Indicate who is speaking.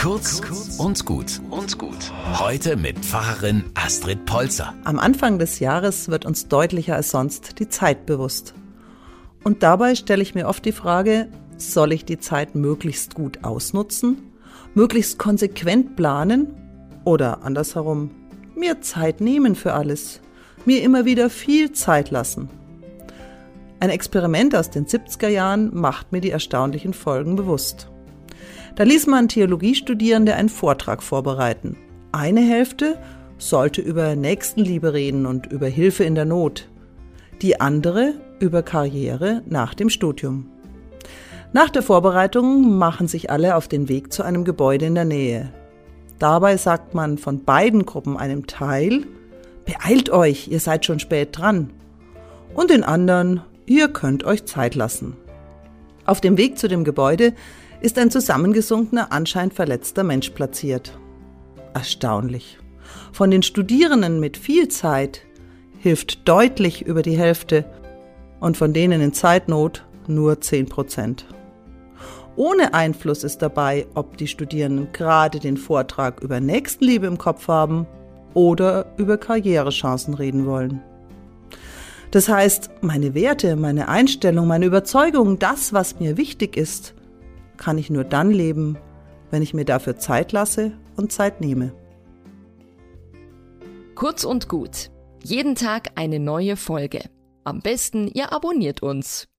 Speaker 1: Kurz und gut und gut. Heute mit Pfarrerin Astrid Polzer.
Speaker 2: Am Anfang des Jahres wird uns deutlicher als sonst die Zeit bewusst. Und dabei stelle ich mir oft die Frage, soll ich die Zeit möglichst gut ausnutzen, möglichst konsequent planen oder andersherum, mir Zeit nehmen für alles, mir immer wieder viel Zeit lassen. Ein Experiment aus den 70er Jahren macht mir die erstaunlichen Folgen bewusst. Da ließ man Theologiestudierende einen Vortrag vorbereiten. Eine Hälfte sollte über Nächstenliebe reden und über Hilfe in der Not. Die andere über Karriere nach dem Studium. Nach der Vorbereitung machen sich alle auf den Weg zu einem Gebäude in der Nähe. Dabei sagt man von beiden Gruppen einem Teil, beeilt euch, ihr seid schon spät dran. Und den anderen, ihr könnt euch Zeit lassen. Auf dem Weg zu dem Gebäude ist ein zusammengesunkener, anscheinend verletzter Mensch platziert. Erstaunlich. Von den Studierenden mit viel Zeit hilft deutlich über die Hälfte und von denen in Zeitnot nur 10 Prozent. Ohne Einfluss ist dabei, ob die Studierenden gerade den Vortrag über Nächstenliebe im Kopf haben oder über Karrierechancen reden wollen. Das heißt, meine Werte, meine Einstellung, meine Überzeugung, das, was mir wichtig ist, kann ich nur dann leben, wenn ich mir dafür Zeit lasse und Zeit nehme.
Speaker 3: Kurz und gut. Jeden Tag eine neue Folge. Am besten, ihr abonniert uns.